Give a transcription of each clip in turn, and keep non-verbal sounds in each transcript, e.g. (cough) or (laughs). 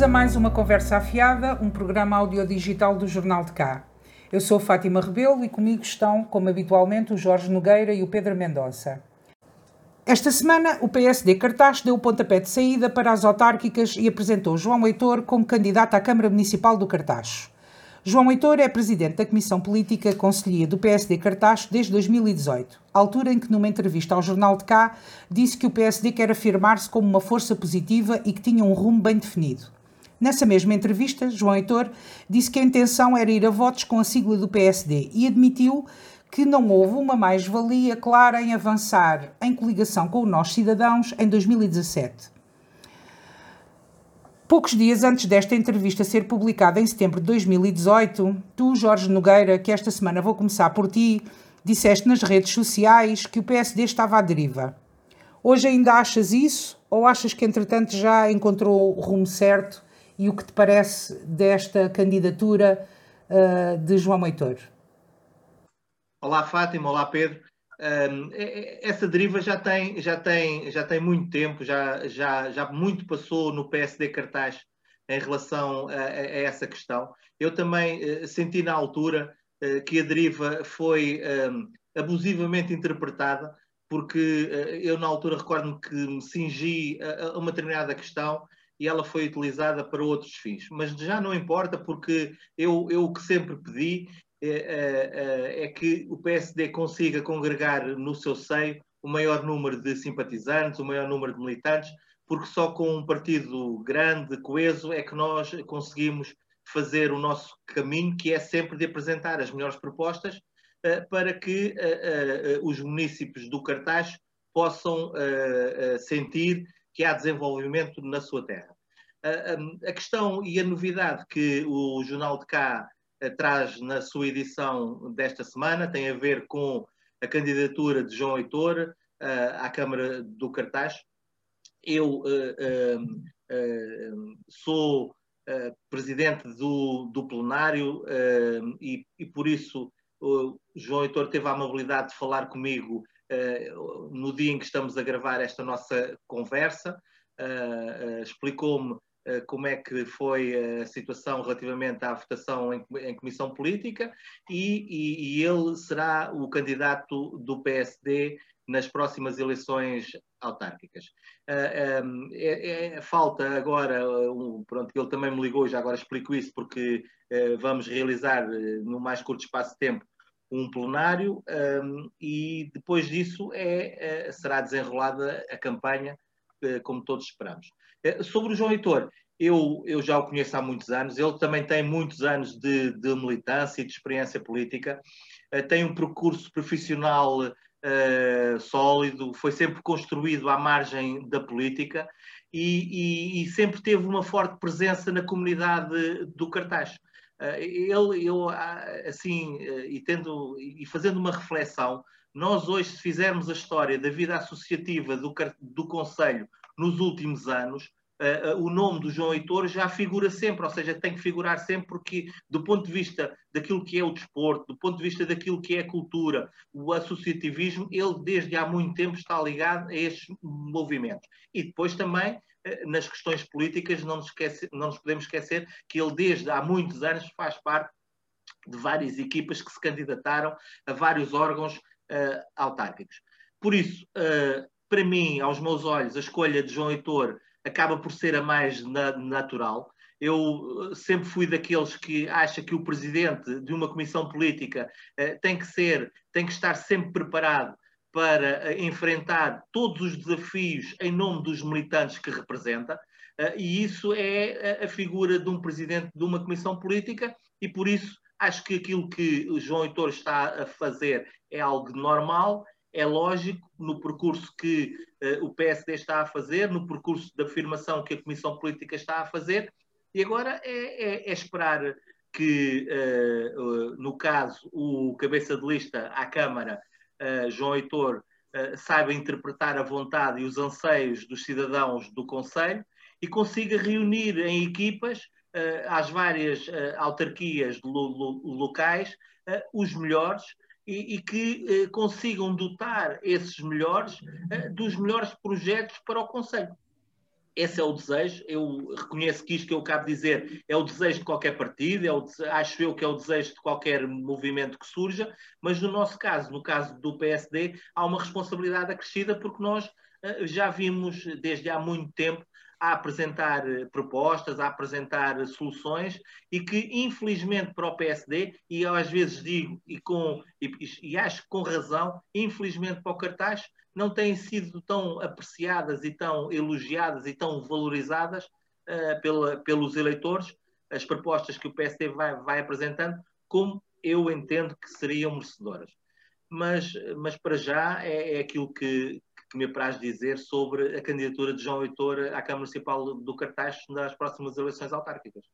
Bem-vindos a mais uma Conversa Afiada, um programa audiodigital do Jornal de Cá. Eu sou Fátima Rebelo e comigo estão, como habitualmente, o Jorge Nogueira e o Pedro Mendonça. Esta semana, o PSD Cartaz deu o pontapé de saída para as autárquicas e apresentou João Heitor como candidato à Câmara Municipal do Cartaz. João Heitor é presidente da Comissão Política Conselhia do PSD Cartaz desde 2018, altura em que, numa entrevista ao Jornal de Cá, disse que o PSD quer afirmar-se como uma força positiva e que tinha um rumo bem definido. Nessa mesma entrevista, João Heitor disse que a intenção era ir a votos com a sigla do PSD e admitiu que não houve uma mais-valia clara em avançar em coligação com o Nós Cidadãos em 2017. Poucos dias antes desta entrevista ser publicada em setembro de 2018, tu, Jorge Nogueira, que esta semana vou começar por ti, disseste nas redes sociais que o PSD estava à deriva. Hoje ainda achas isso ou achas que entretanto já encontrou o rumo certo e o que te parece desta candidatura uh, de João Heitor? Olá Fátima, olá Pedro. Um, essa deriva já tem, já tem, já tem muito tempo, já, já, já muito passou no PSD cartaz em relação a, a essa questão. Eu também uh, senti na altura uh, que a deriva foi um, abusivamente interpretada, porque eu na altura recordo-me que me cingi a, a uma determinada questão e ela foi utilizada para outros fins. Mas já não importa, porque eu, eu o que sempre pedi é, é, é, é que o PSD consiga congregar no seu seio o maior número de simpatizantes, o maior número de militantes, porque só com um partido grande, coeso, é que nós conseguimos fazer o nosso caminho, que é sempre de apresentar as melhores propostas uh, para que uh, uh, os municípios do cartaz possam sentir que há desenvolvimento na sua terra. A questão e a novidade que o Jornal de Cá traz na sua edição desta semana tem a ver com a candidatura de João Heitor uh, à Câmara do Cartaz. Eu uh, sou presidente do, do plenário e, e, por isso João Heitor teve a amabilidade de falar comigo no dia em que estamos a gravar esta nossa conversa. explicou-me eh, como é que foi a situação relativamente à votação em, comissão política e, e, e, ele será o candidato do PSD nas próximas eleições autárquicas. É, é, falta agora, pronto, ele também me ligou, já agora explico isso, porque vamos realizar no mais curto espaço de tempo um plenário um, e depois disso é, será desenrolada a campanha como todos esperamos. Eh, sobre o João Heitor, eu, eu já o conheço há muitos anos, ele também tem muitos anos de, de militância e de experiência política, tem um percurso profissional sólido, foi sempre construído à margem da política e, e, e, sempre teve uma forte presença na comunidade do cartaz. Uh, ele, eu, assim, e, tendo, e fazendo uma reflexão, nós hoje, se fizermos a história da vida associativa do, do Conselho nos últimos anos, uh, o nome do João Heitor já figura sempre, ou seja, tem que figurar sempre porque, do ponto de vista daquilo que é o desporto, do ponto de vista daquilo que é a cultura, o associativismo, ele desde há muito tempo está ligado a estes movimentos. E depois também nas questões políticas, não nos, esquece, não nos podemos esquecer que ele desde há muitos anos faz parte de várias equipas que se candidataram a vários órgãos uh, autárquicos. Por isso, uh, para mim, aos meus olhos, a escolha de João Heitor acaba por ser a mais na natural. Eu eh, sempre fui daqueles que acha que o presidente de uma comissão política eh, tem que ser, tem que estar sempre preparado para eh, enfrentar todos os desafios em nome dos militantes que representa. Uh, e isso é a, a figura de um presidente de uma comissão política, e por isso acho que aquilo que o João Heitor está a fazer é algo normal é lógico no percurso que o PSD está a fazer, no percurso de afirmação que a Comissão Política está a fazer, e agora é, é, é esperar que, no caso, o cabeça de lista à Câmara, João Heitor, saiba interpretar a vontade e os anseios dos cidadãos do Conselho e consiga reunir em equipas às várias autarquias lo, lo, locais os melhores e, e que eh, consigam dotar esses melhores eh, dos melhores projetos para o Conselho. Esse é o desejo. Eu reconheço que isto que eu acabo de dizer é o desejo de qualquer partido, é o, acho eu que é o desejo de qualquer movimento que surja, mas no nosso caso, no caso do PSD, há uma responsabilidade acrescida porque nós uh, já vimos desde há muito tempo a apresentar eh, propostas, a apresentar soluções e que, infelizmente, para o PSD, e eu às vezes digo, e, com, e, e acho com razão, infelizmente para o cartaz, não têm sido tão apreciadas e tão elogiadas e tão valorizadas uh, pela, pelos eleitores, as propostas que o PSD vai, vai apresentando, como eu entendo que seriam merecedoras. Mas, mas para já é, é aquilo que, que me apraz dizer sobre a candidatura de João Heitor à Câmara Municipal do Cartaz nas próximas eleições autárquicas.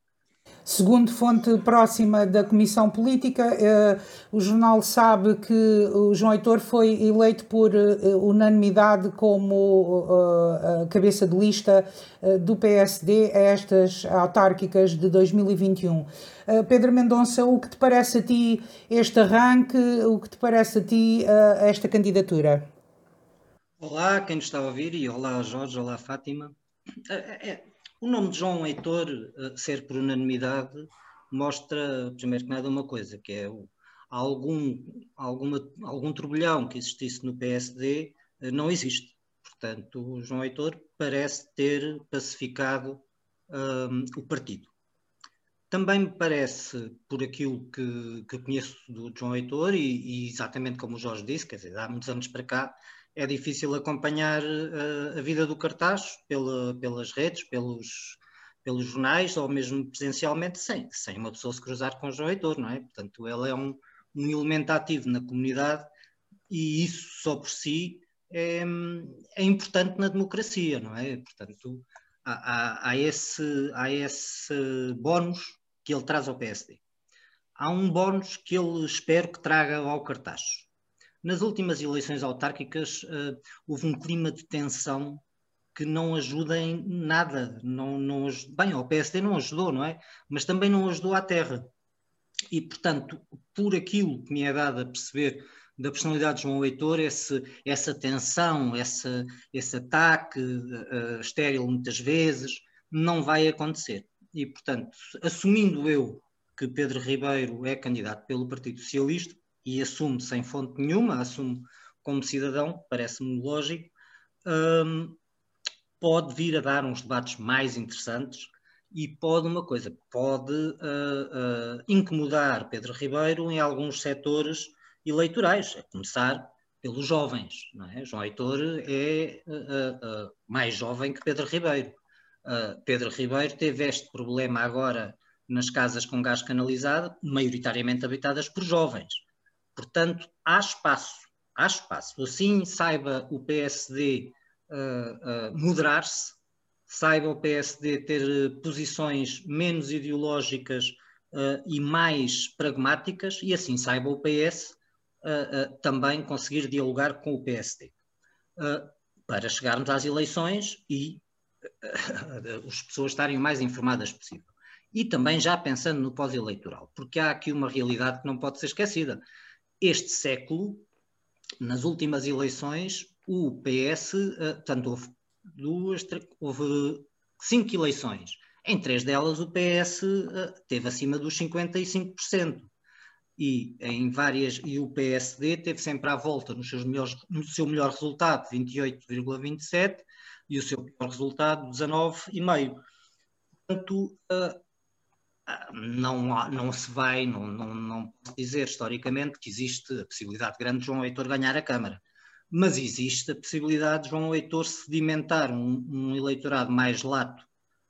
Segundo fonte próxima da Comissão Política, eh, o jornal sabe que o João Heitor foi eleito por eh, unanimidade como eh, cabeça de lista do PSD a estas autárquicas de 2021. Pedro Mendonça, o que te parece a ti este arranque? O que te parece a ti esta candidatura? Olá, quem nos está a ouvir, e olá Jorge, olá Fátima. O nome de João Heitor ser por unanimidade mostra, primeiro que nada, uma coisa, que é o, algum, alguma, algum turbilhão que existisse no PSD eh, não existe. Portanto, o João Heitor parece ter pacificado um, o partido. Também me parece, por aquilo que, que conheço do João Heitor, e, e, exatamente como o Jorge disse, quer dizer, há muitos anos para cá, é difícil acompanhar uh, a vida do cartaz pela, pelas redes, pelos, pelos jornais ou mesmo presencialmente, sem, sem uma pessoa se cruzar com o João Heitor, não é? Portanto, ele é um, um elemento ativo na comunidade e isso só por si é, é importante na democracia, não é? Portanto, há, há, há, esse, há esse bónus que ele traz ao PSD. Há um bónus que ele espero que traga ao cartaz nas últimas eleições autárquicas uh, houve um clima de tensão que não ajuda em nada. Não, não, bem, o PSD não ajudou, não é? Mas também não ajudou à terra. E, portanto, por aquilo que me é dado a perceber da personalidade de João Heitor, esse, essa tensão, essa, esse ataque uh, estéril muitas vezes, não vai acontecer. E, portanto, assumindo eu que Pedro Ribeiro é candidato pelo Partido Socialista, e assume sem fonte nenhuma, assume como cidadão, parece-me lógico, um, pode vir a dar uns debates mais interessantes e pode uma coisa, pode uh, uh, incomodar Pedro Ribeiro em alguns setores eleitorais, a começar pelos jovens. É? João Heitor é uh, mais jovem que Pedro Ribeiro. Pedro Ribeiro teve este problema agora nas casas com gás canalizado, maioritariamente habitadas por jovens. Portanto, há espaço, há espaço. Assim saiba o PSD uh, uh, moderar-se, saiba o PSD ter uh, posições menos ideológicas uh, e mais pragmáticas, e assim saiba o PS uh, também conseguir dialogar com o PSD. para chegarmos às eleições e (laughs) as pessoas estarem o mais informadas possível. E também já pensando no pós-eleitoral, porque há aqui uma realidade que não pode ser esquecida este século, nas últimas eleições, o PS, eh, portanto, houve, duas, houve cinco eleições. Em três delas, o PS eh, teve acima dos 55%. E em várias e o PSD teve sempre à volta nos seus melhores, no seu melhor resultado 28,27 e o seu pior resultado 19,5. Portanto, uh, não, não se vai, não, não, não posso dizer historicamente que existe a possibilidade grande de João Heitor ganhar a Câmara, mas existe a possibilidade de João Heitor sedimentar um, um eleitorado mais lato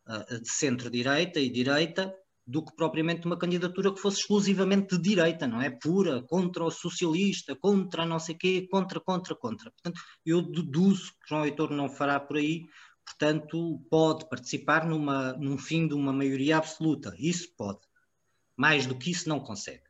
uh, de centro-direita e direita do que propriamente uma candidatura que fosse exclusivamente de direita, não é? Pura, contra o socialista, contra não sei quê, contra, contra, contra. Portanto, eu deduzo que João Heitor não fará por aí, portanto, pode participar numa, num fim de uma maioria absoluta. Isso pode. Mais do que isso, não consegue.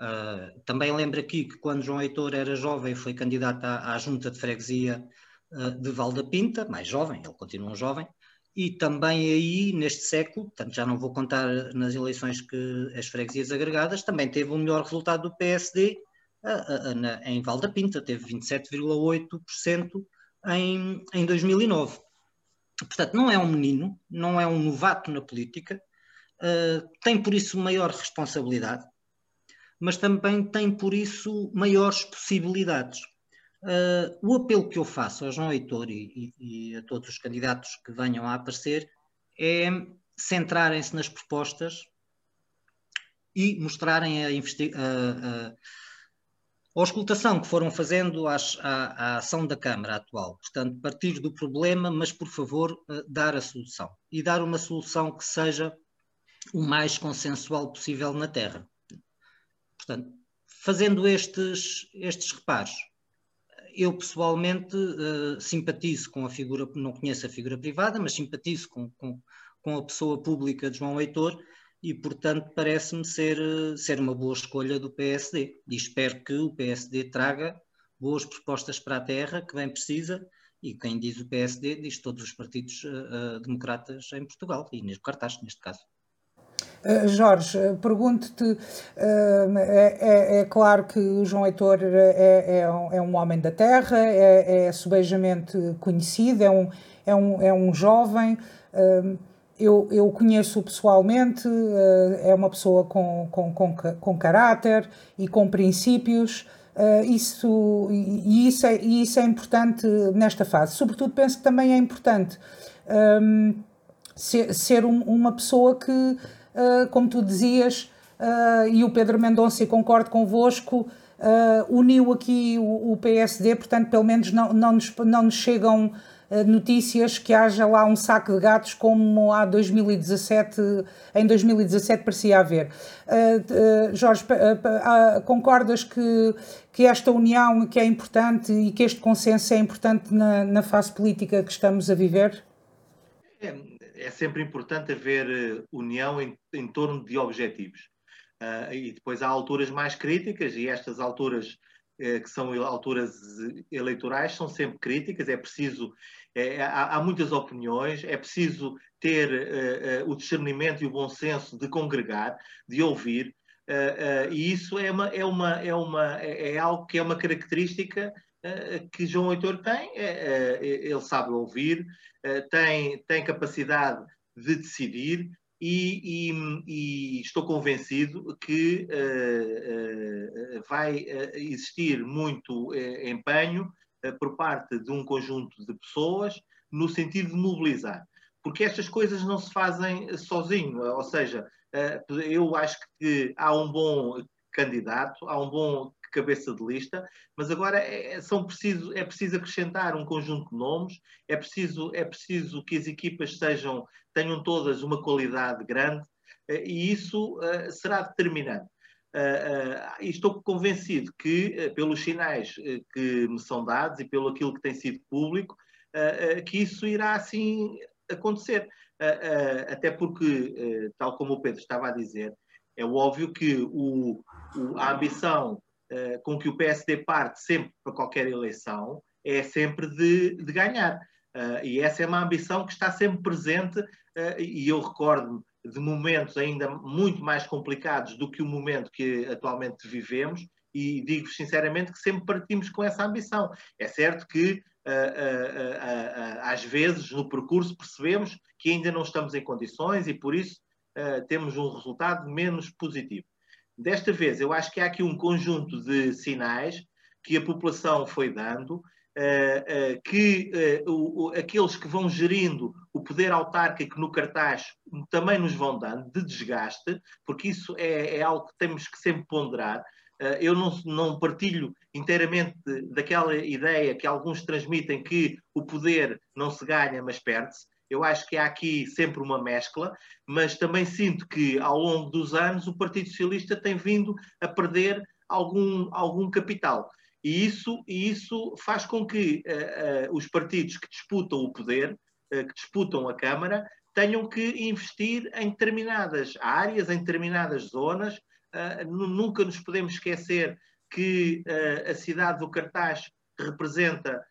Uh, também lembro aqui que quando João Heitor era jovem, foi candidato à, à junta de freguesia uh, de Valda Pinta, mais jovem, ele continua um jovem, e também aí, neste século, portanto já não vou contar nas eleições que as freguesias agregadas, também teve o melhor resultado do PSD uh, na, em Valda Pinta, teve 27,8% em, em 2009. portanto, não é um menino, não é um novato na política, uh, tem por isso maior responsabilidade, mas também tem por isso maiores possibilidades. Uh, o apelo que eu faço ao João Heitor e, e, e, a todos os candidatos que venham a aparecer é centrarem-se nas propostas e mostrarem a, a, a, a auscultação que foram fazendo às, à, à, ação da Câmara atual. Portanto, partir do problema, mas por favor, uh, dar a solução. E dar uma solução que seja o mais consensual possível na Terra. Portanto, fazendo estes, estes reparos, eu pessoalmente uh, simpatizo com a figura, não conheço a figura privada, mas simpatizo com, com, com a pessoa pública de João Heitor e, portanto, parece-me ser, ser uma boa escolha do PSD. E espero que o PSD traga boas propostas para a terra, que bem precisa, e quem diz o PSD diz todos os partidos uh, democratas em Portugal, e no cartaz, neste caso. Uh, Jorge, pergunto-te: uh, é, é, é, claro que o João Heitor é, é, um, é um homem da terra, é, é subejamente conhecido, é um, é um, é um jovem. Eu, eu conheço pessoalmente, é uma pessoa com, com, com, com caráter e com princípios. Uh, isso, e, isso é, e isso é importante nesta fase. Sobretudo, penso que também é importante um, ser, ser um, uma pessoa que como tu dizias, uh, e o Pedro Mendonça, e concordo convosco, uh, uniu aqui o, PSD, portanto, pelo menos não, não, nos, não nos chegam notícias que haja lá um saco de gatos como há 2017, em 2017 parecia haver. Jorge, concordas que, que esta união que é importante e que este consenso é importante na, na fase política que estamos a viver? É, é sempre importante haver eh, união em, em torno de objetivos. Uh, e depois há alturas mais críticas, e estas alturas uh, que são alturas eleitorais são sempre críticas. É preciso, é, há, há, muitas opiniões, é preciso ter uh, o discernimento e o bom senso de congregar, de ouvir. e isso é, uma, é, uma, é, uma, é, é algo que é uma característica que João Heitor tem, ele sabe ouvir, tem, tem capacidade de decidir e, e, e estou convencido que vai existir muito empenho por parte de um conjunto de pessoas no sentido de mobilizar. Porque estas coisas não se fazem sozinho, ou seja, eu acho que há um bom candidato, há um bom cabeça de lista, mas agora é, é, são preciso, é preciso acrescentar um conjunto de nomes, é preciso, é preciso que as equipas sejam, tenham todas uma qualidade grande eh, e isso uh, será determinante. Uh, uh, estou convencido que, pelos sinais que me são dados e pelo aquilo que tem sido público, que isso irá assim acontecer. até porque, tal como o Pedro estava a dizer, é óbvio que o, o, a ambição uh, com que o PSD parte sempre para qualquer eleição é sempre de, de ganhar. Uh, e essa é uma ambição que está sempre presente, uh, e eu recordo-me de momentos ainda muito mais complicados do que o momento que atualmente vivemos, e digo sinceramente que sempre partimos com essa ambição. É certo que às vezes no percurso percebemos que ainda não estamos em condições e por isso temos um resultado menos positivo. Desta vez, eu acho que há aqui um conjunto de sinais que a população foi dando, uh, uh, que o, aqueles que vão gerindo o poder autárquico no cartaz também nos vão dando, de desgaste, porque isso é, é algo que temos que sempre ponderar. eu não partilho inteiramente daquela ideia que alguns transmitem que o poder não se ganha, mas perde-se. Eu acho que há aqui sempre uma mescla, mas também sinto que ao longo dos anos o Partido Socialista tem vindo a perder algum, algum capital. E isso, e isso faz com que uh, uh, os partidos que disputam o poder, uh, que disputam a Câmara, tenham que investir em determinadas áreas, em determinadas zonas. nunca nos podemos esquecer que a cidade do Cartaz representa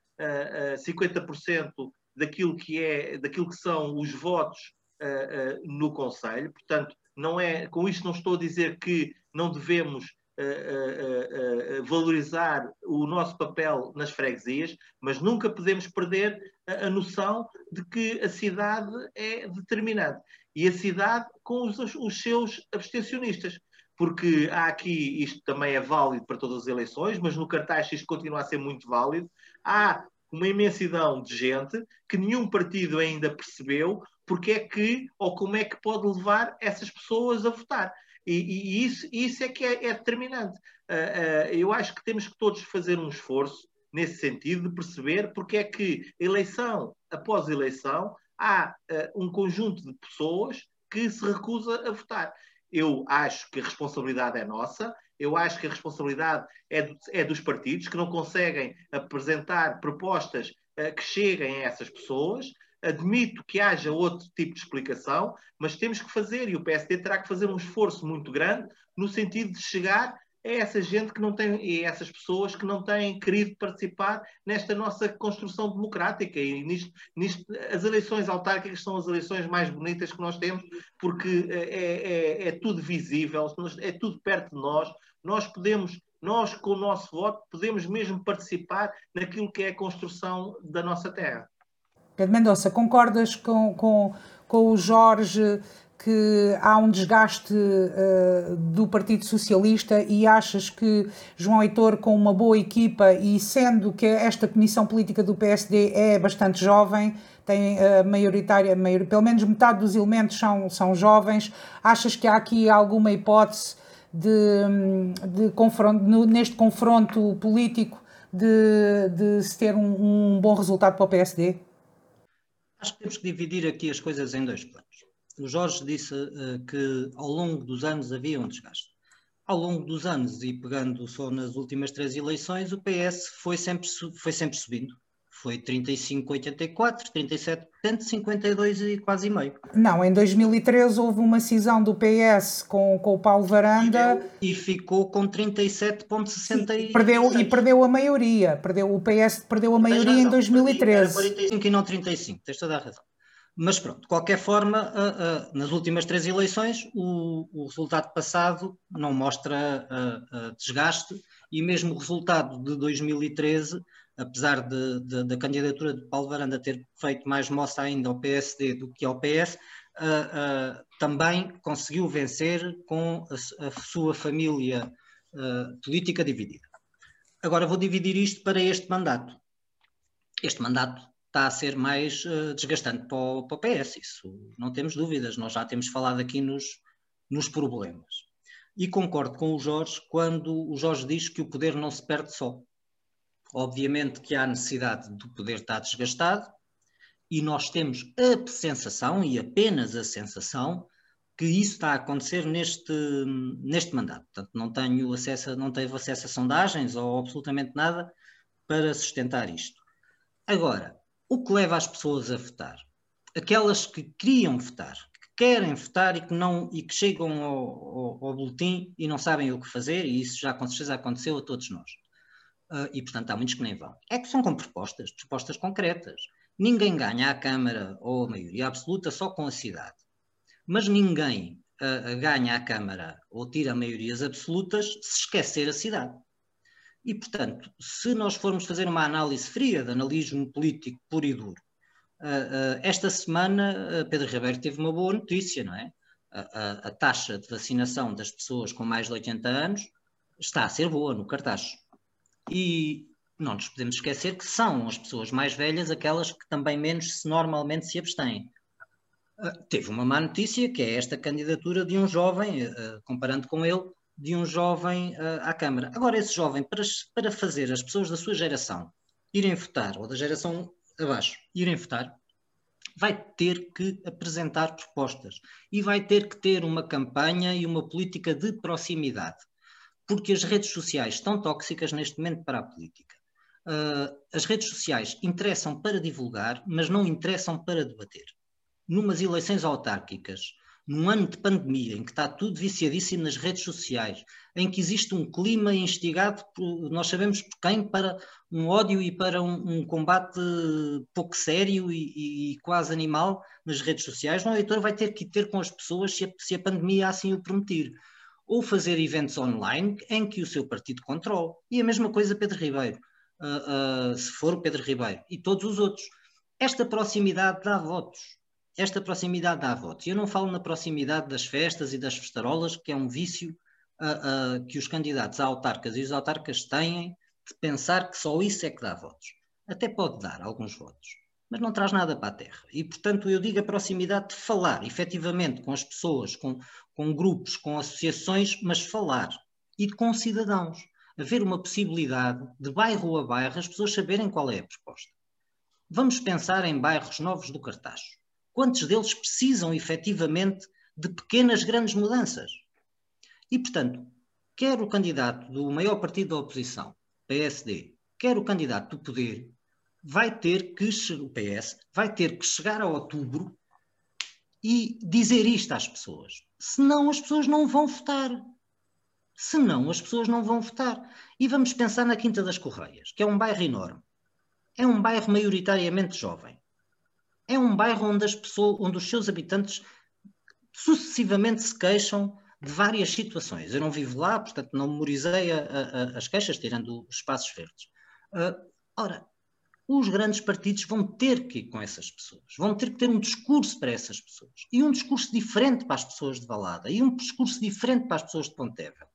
50% daquilo que, é, daquilo que são os votos uh, uh, no Conselho. Portanto, não é, com isto não estou a dizer que não devemos uh, valorizar o nosso papel nas freguesias, mas nunca podemos perder a, a, noção de que a cidade é determinante. E a cidade com os, os seus abstencionistas porque há aqui, isto também é válido para todas as eleições, mas no cartaz isto continua a ser muito válido. Há uma imensidão de gente que nenhum partido ainda percebeu porque é que, ou como é que pode levar essas pessoas a votar. E, e isso, isso é que é, é determinante. Uh, uh, eu acho que temos que todos fazer um esforço nesse sentido de perceber porque é que eleição após eleição há uh, um conjunto de pessoas que se recusa a votar. Eu acho que a responsabilidade é nossa, eu acho que a responsabilidade é, do, é dos partidos que não conseguem apresentar propostas uh, que cheguem a essas pessoas. Admito que haja outro tipo de explicação, mas temos que fazer, e o PSD terá que fazer um esforço muito grande no sentido de chegar é essa gente que não tem, e essas pessoas que não têm querido participar nesta nossa construção democrática. E nisto, nisto, as eleições autárquicas são as eleições mais bonitas que nós temos, porque é, é, é tudo visível, é tudo perto de nós. Nós podemos, nós com o nosso voto, podemos mesmo participar naquilo que é a construção da nossa terra. Pedro Mendonça, concordas com, com, com o Jorge que há um desgaste uh, do Partido Socialista e achas que João Heitor, com uma boa equipa e sendo que esta comissão política do PSD é bastante jovem, tem uh, maioritária, maior, pelo menos metade dos elementos são, são jovens, achas que há aqui alguma hipótese de, de confronto, neste confronto político de, de se ter um, um bom resultado para o PSD? Acho que temos que dividir aqui as coisas em dois planos o Jorge disse uh, que ao longo dos anos havia um desgaste. Ao longo dos anos, e pegando só nas últimas três eleições, o PS foi sempre, foi sempre subindo. Foi 35,84, 37, 52 e quase meio. Não, em 2013 houve uma cisão do PS com, com o Paulo Varanda. E, ficou com 37,66. Perdeu, e perdeu a maioria. Perdeu, o PS perdeu a maioria em 2013. 45 e não 35, tens toda a razão. Mas pronto, de qualquer forma, uh, uh, nas últimas três eleições, o, o resultado passado não mostra uh, desgaste e mesmo o resultado de 2013, apesar de, de, da candidatura de Paulo Varanda ter feito mais moça ainda ao PSD do que ao PS, também conseguiu vencer com a, a sua família política dividida. Agora vou dividir isto para este mandato. Este mandato está a ser mais uh, desgastante para o, para o, PS, isso não temos dúvidas, nós já temos falado aqui nos, nos problemas. E concordo com o Jorge quando o Jorge diz que o poder não se perde só. Obviamente que há necessidade do poder estar desgastado e nós temos a sensação, e apenas a sensação, que isso está a acontecer neste, neste mandato. Portanto, não tenho acesso, não teve acesso a sondagens ou absolutamente nada para sustentar isto. Agora, o que leva as pessoas a votar? Aquelas que queriam votar, que querem votar e que, não, e que chegam ao, ao, ao boletim e não sabem o que fazer, e isso já com certeza aconteceu a todos nós. Uh, e portanto há muitos que nem vão. É que são com propostas, propostas concretas. Ninguém ganha a Câmara ou a maioria absoluta só com a cidade. Mas ninguém uh, ganha a Câmara ou tira maiorias absolutas se esquecer a cidade. E, portanto, se nós formos fazer uma análise fria de analismo político puro e duro, uh, uh, esta semana uh, Pedro Ribeiro teve uma boa notícia, não é? A, a, taxa de vacinação das pessoas com mais de 80 anos está a ser boa no cartaz. E não nos podemos esquecer que são as pessoas mais velhas aquelas que também menos se normalmente se abstêm. teve uma má notícia, que é esta candidatura de um jovem, comparando com ele, de um jovem uh, à Câmara. Agora, esse jovem, para, para fazer as pessoas da sua geração irem votar, ou da geração abaixo, irem votar, vai ter que apresentar propostas e vai ter que ter uma campanha e uma política de proximidade, porque as redes sociais estão tóxicas neste momento para a política. Uh, as redes sociais interessam para divulgar, mas não interessam para debater. Numas eleições autárquicas, num ano de pandemia, em que está tudo viciadíssimo nas redes sociais, em que existe um clima instigado, por, nós sabemos por quem, para um ódio e para um, um combate pouco sério e, e, quase animal nas redes sociais, o eleitor vai ter que ter com as pessoas se a, se a pandemia assim o permitir. ou fazer eventos online em que o seu partido controle. E a mesma coisa Pedro Ribeiro, uh, uh, se for Pedro Ribeiro, e todos os outros. Esta proximidade dá votos. Esta proximidade dá votos. Eu não falo na proximidade das festas e das festarolas, que é um vício uh, que os candidatos a autarcas e os autarcas têm de pensar que só isso é que dá votos. Até pode dar alguns votos, mas não traz nada para a terra. E, portanto, eu digo a proximidade de falar efetivamente com as pessoas, com, com grupos, com associações, mas falar. E com cidadãos. Haver uma possibilidade de bairro a bairro as pessoas saberem qual é a proposta. Vamos pensar em bairros novos do Cartacho. Quantos deles precisam efetivamente de pequenas, grandes mudanças? E, portanto, quer o candidato do maior partido da oposição, PSD, quer o candidato do poder, vai ter que, o PS, vai ter que chegar a outubro e dizer isto às pessoas. Senão as pessoas não vão votar. Senão as pessoas não vão votar. E vamos pensar na Quinta das Correias, que é um bairro enorme. É um bairro maioritariamente jovem. É um bairro onde, as pessoas, onde os seus habitantes sucessivamente se queixam de várias situações. Eu não vivo lá, portanto não memorizei a, a, as queixas, tirando os espaços verdes. Uh, ora, os grandes partidos vão ter que ir com essas pessoas, vão ter que ter um discurso para essas pessoas, e um discurso diferente para as pessoas de Valada, e um discurso diferente para as pessoas de Pontevel.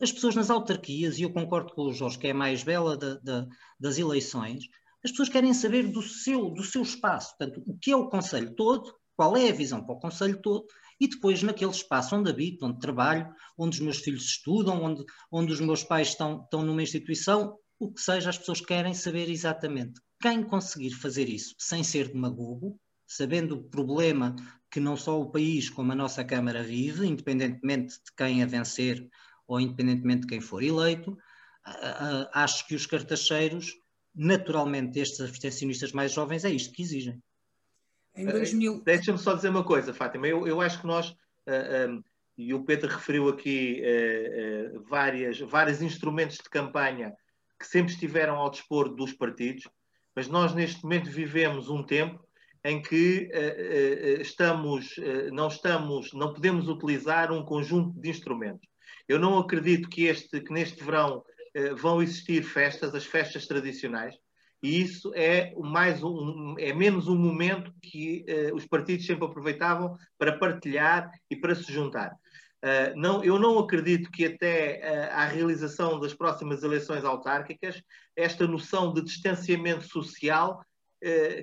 As pessoas nas autarquias, e eu concordo com o Jorge, que é a mais bela de, de, das eleições, as pessoas querem saber do seu, do seu espaço, portanto, o que é o Conselho todo, qual é a visão para o Conselho todo, e depois naquele espaço onde habito, onde trabalho, onde os meus filhos estudam, onde, onde os meus pais estão, estão numa instituição, o que seja, as pessoas querem saber exatamente. Quem conseguir fazer isso sem ser demagogo, sabendo o problema que não só o país como a nossa Câmara vive, independentemente de quem a vencer ou independentemente de quem for eleito, acho que os cartacheiros, naturalmente estes abstencionistas mais jovens, é isto que exigem. Em 2000... Deixa-me só dizer uma coisa, Fátima. Eu, eu acho que nós, uh, ah, um, e o Pedro referiu aqui uh, uh, várias, vários instrumentos de campanha que sempre estiveram ao dispor dos partidos, mas nós neste momento vivemos um tempo em que estamos, não estamos, não podemos utilizar um conjunto de instrumentos. Eu não acredito que, este, que neste verão vão existir festas, as festas tradicionais, e isso é, mais um, é menos um momento que uh, os partidos sempre aproveitavam para partilhar e para se juntar. Uh, não, eu não acredito que até uh, à realização das próximas eleições autárquicas esta noção de distanciamento social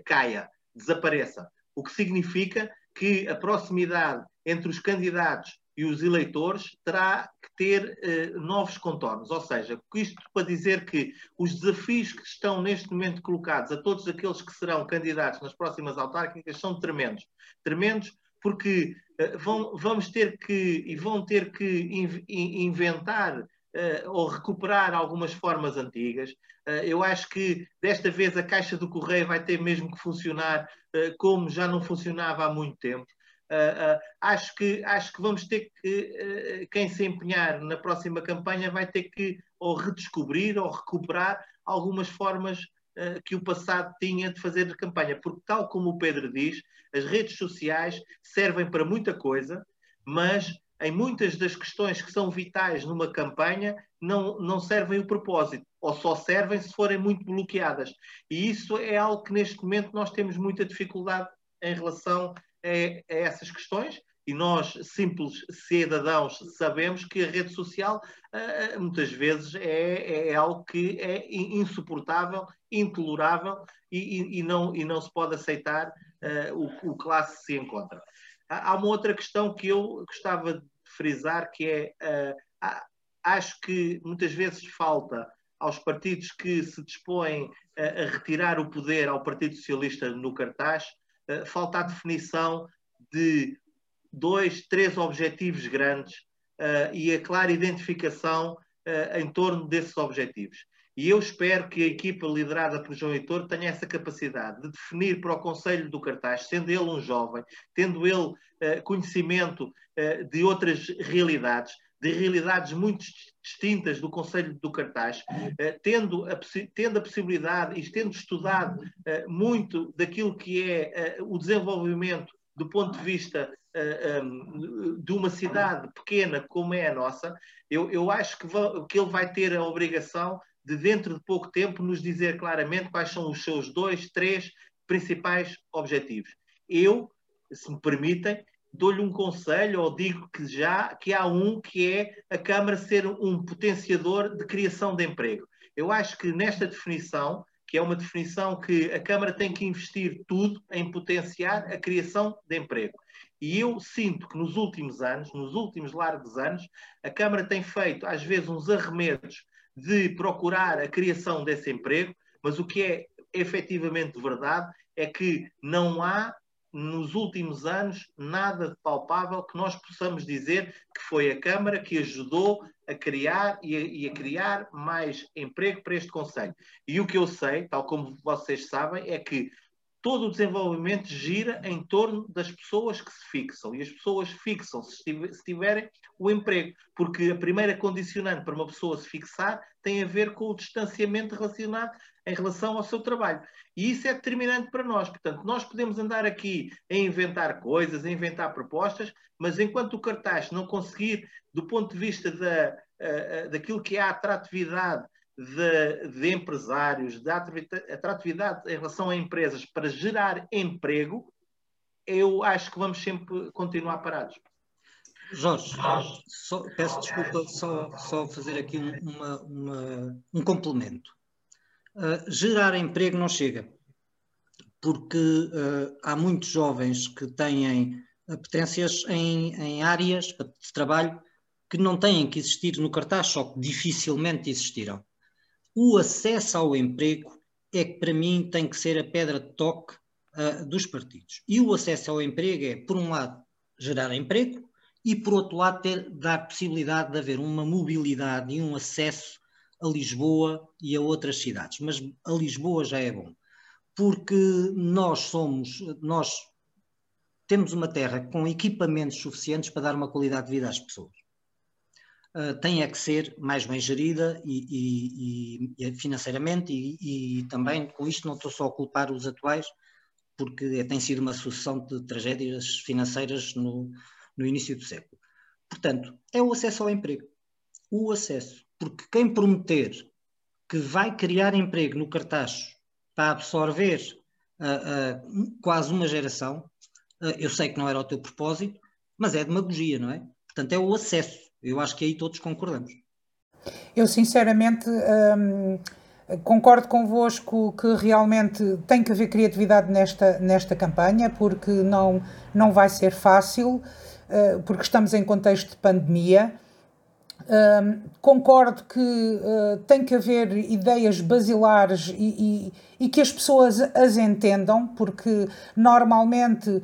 caia, desapareça. O que significa que a proximidade entre os candidatos e os eleitores terá que ter eh, novos contornos. Ou seja, isto para dizer que os desafios que estão neste momento colocados a todos aqueles que serão candidatos nas próximas autárquicas são tremendos. Tremendos porque eh, vão, vamos ter que e vão ter que in, inventar Uh, ou recuperar algumas formas antigas. Uh, eu acho que desta vez a caixa do correio vai ter mesmo que funcionar uh, como já não funcionava há muito tempo. Uh, acho, que, acho que vamos ter que, uh, quem se empenhar na próxima campanha vai ter que ou redescobrir ou recuperar algumas formas que o passado tinha de fazer campanha, porque tal como o Pedro diz, as redes sociais servem para muita coisa, mas em muitas das questões que são vitais numa campanha não, não servem o propósito, ou só servem se forem muito bloqueadas. E isso é algo que neste momento nós temos muita dificuldade em relação é, é essas questões e nós, simples cidadãos, sabemos que a rede social uh, muitas vezes é, é, algo que é insuportável, intolerável e, e, não, e não se pode aceitar uh, o, o que lá se encontra. Há uma outra questão que eu gostava de frisar, que é, uh, acho que muitas vezes falta aos partidos que se dispõem a, retirar o poder ao Partido Socialista no cartaz, falta a definição de dois, três objetivos grandes uh, e a clara identificação uh, em torno desses objetivos. E eu espero que a equipa liderada por João Heitor tenha essa capacidade de definir para o Conselho do Cartaz, sendo ele um jovem, tendo ele uh, conhecimento de outras realidades, de realidades muito distintas do Conselho do Cartaz, eh, tendo, a, tendo a possibilidade e tendo estudado eh, muito daquilo que é eh, o desenvolvimento do ponto de vista um, de uma cidade pequena como é a nossa, eu, eu acho que, que ele vai ter a obrigação de, dentro de pouco tempo, nos dizer claramente quais são os seus dois, três principais objetivos. Eu, se me permitem, dou-lhe um conselho ou digo que já que há um que é a Câmara ser um potenciador de criação de emprego. Eu acho que nesta definição, que é uma definição que a Câmara tem que investir tudo em potenciar a criação de emprego. E eu sinto que nos últimos anos, nos últimos largos anos, a Câmara tem feito às vezes uns arremedos de procurar a criação desse emprego, mas o que é efetivamente verdade é que não há nos últimos anos nada de palpável que nós possamos dizer que foi a Câmara que ajudou a criar e a, e a, criar mais emprego para este Conselho. E o que eu sei, tal como vocês sabem, é que todo o desenvolvimento gira em torno das pessoas que se fixam. E as pessoas fixam-se se tiverem o emprego. Porque a primeira condicionante para uma pessoa se fixar tem a ver com o distanciamento relacionado em relação ao seu trabalho. E isso é determinante para nós. Portanto, nós podemos andar aqui a inventar coisas, a inventar propostas, mas enquanto o cartaz não conseguir, do ponto de vista da, daquilo que é a atratividade de, de empresários, de atratividade em relação a empresas para gerar emprego, eu acho que vamos sempre continuar parados. Jorge, só, peço desculpa, só, só fazer aqui uma, uma, um complemento. Uh, gerar emprego não chega, porque uh, há muitos jovens que têm apetências em, em áreas de trabalho que não têm que existir no cartaz, só que dificilmente existirão. O acesso ao emprego é que, para mim, tem que ser a pedra de toque uh, dos partidos. E o acesso ao emprego é, por um lado, gerar emprego e, por outro lado, ter, dar possibilidade de haver uma mobilidade e um acesso a Lisboa e a outras cidades. Mas a Lisboa já é bom, porque nós somos, nós temos uma terra com equipamentos suficientes para dar uma qualidade de vida às pessoas uh, tem é que ser mais bem gerida e, e, e financeiramente e, e, também com isto não estou só a culpar os atuais porque tem sido uma sucessão de tragédias financeiras no, no início do século. Portanto, é o acesso ao emprego. O acesso. Porque quem prometer que vai criar emprego no cartaz para absorver uh, uh, quase uma geração, uh, eu sei que não era o teu propósito, mas é demagogia, não é? Portanto, é o acesso. Eu acho que aí todos concordamos. Eu, sinceramente, hum, concordo convosco que realmente tem que haver criatividade nesta, nesta campanha, porque não, não vai ser fácil, porque estamos em contexto de pandemia. Uh, concordo que uh, tem que haver ideias basilares e, e, e, que as pessoas as entendam, porque normalmente uh,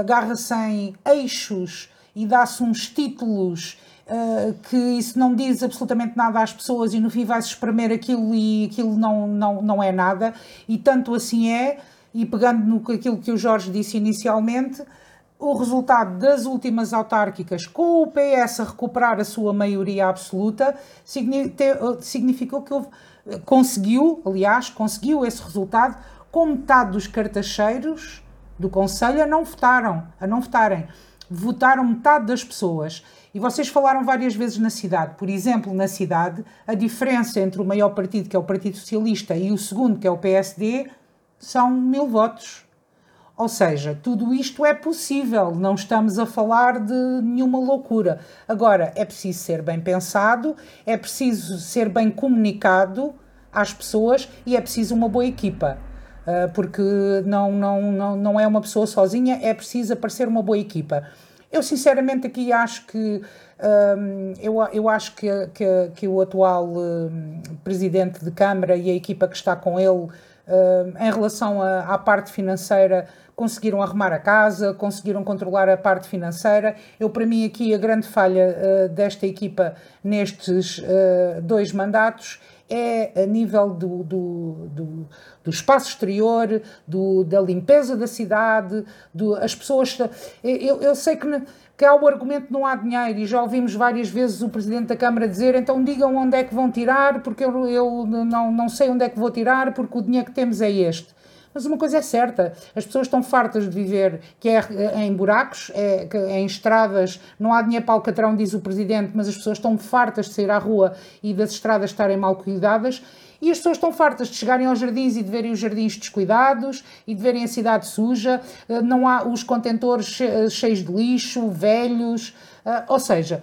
agarra-se em eixos e dá-se uns títulos Uh, que isso não diz absolutamente nada às pessoas e no fim vai-se espremer aquilo e aquilo não, não, não é nada, e tanto assim é, e pegando no aquilo que o Jorge disse inicialmente, o resultado das últimas autárquicas, com o PS a recuperar a sua maioria absoluta, significou que houve, conseguiu, aliás, conseguiu esse resultado com metade dos cartacheiros do Conselho a não votaram, a não votarem. Votaram metade das pessoas. E vocês falaram várias vezes na cidade. Por exemplo, na cidade, a diferença entre o maior partido, que é o Partido Socialista, e o segundo, que é o PSD, são mil votos. Ou seja, tudo isto é possível, não estamos a falar de nenhuma loucura. Agora, é preciso ser bem pensado, é preciso ser bem comunicado às pessoas e é preciso uma boa equipa. Ah, porque não, não, não, não é uma pessoa sozinha, é preciso aparecer uma boa equipa. Eu sinceramente aqui acho que um, eu, eu acho que, que, que o atual um, presidente de Câmara e a equipa que está com ele um, em relação à parte financeira conseguiram arrumar a casa, conseguiram controlar a parte financeira. Eu, para mim, aqui a grande falha uh, desta equipa nestes uh, dois mandatos é a nível do, do, do, do espaço exterior, do, da limpeza da cidade, do, as pessoas. Eu, eu sei que, que há o argumento que não há dinheiro e já ouvimos várias vezes o Presidente da Câmara dizer então digam onde é que vão tirar, porque eu, eu não, não sei onde é que vou tirar, porque o dinheiro que temos é este. Mas uma coisa é certa, as pessoas estão fartas de viver que é em buracos, é, é em estradas, não há dinheiro para o catrão, diz o Presidente, mas as pessoas estão fartas de sair à rua e das estradas estarem mal cuidadas e as pessoas estão fartas de chegarem aos jardins e de verem os jardins descuidados e de verem a cidade suja, eh, não há os contentores eh, cheios de lixo, velhos, eh, ou seja,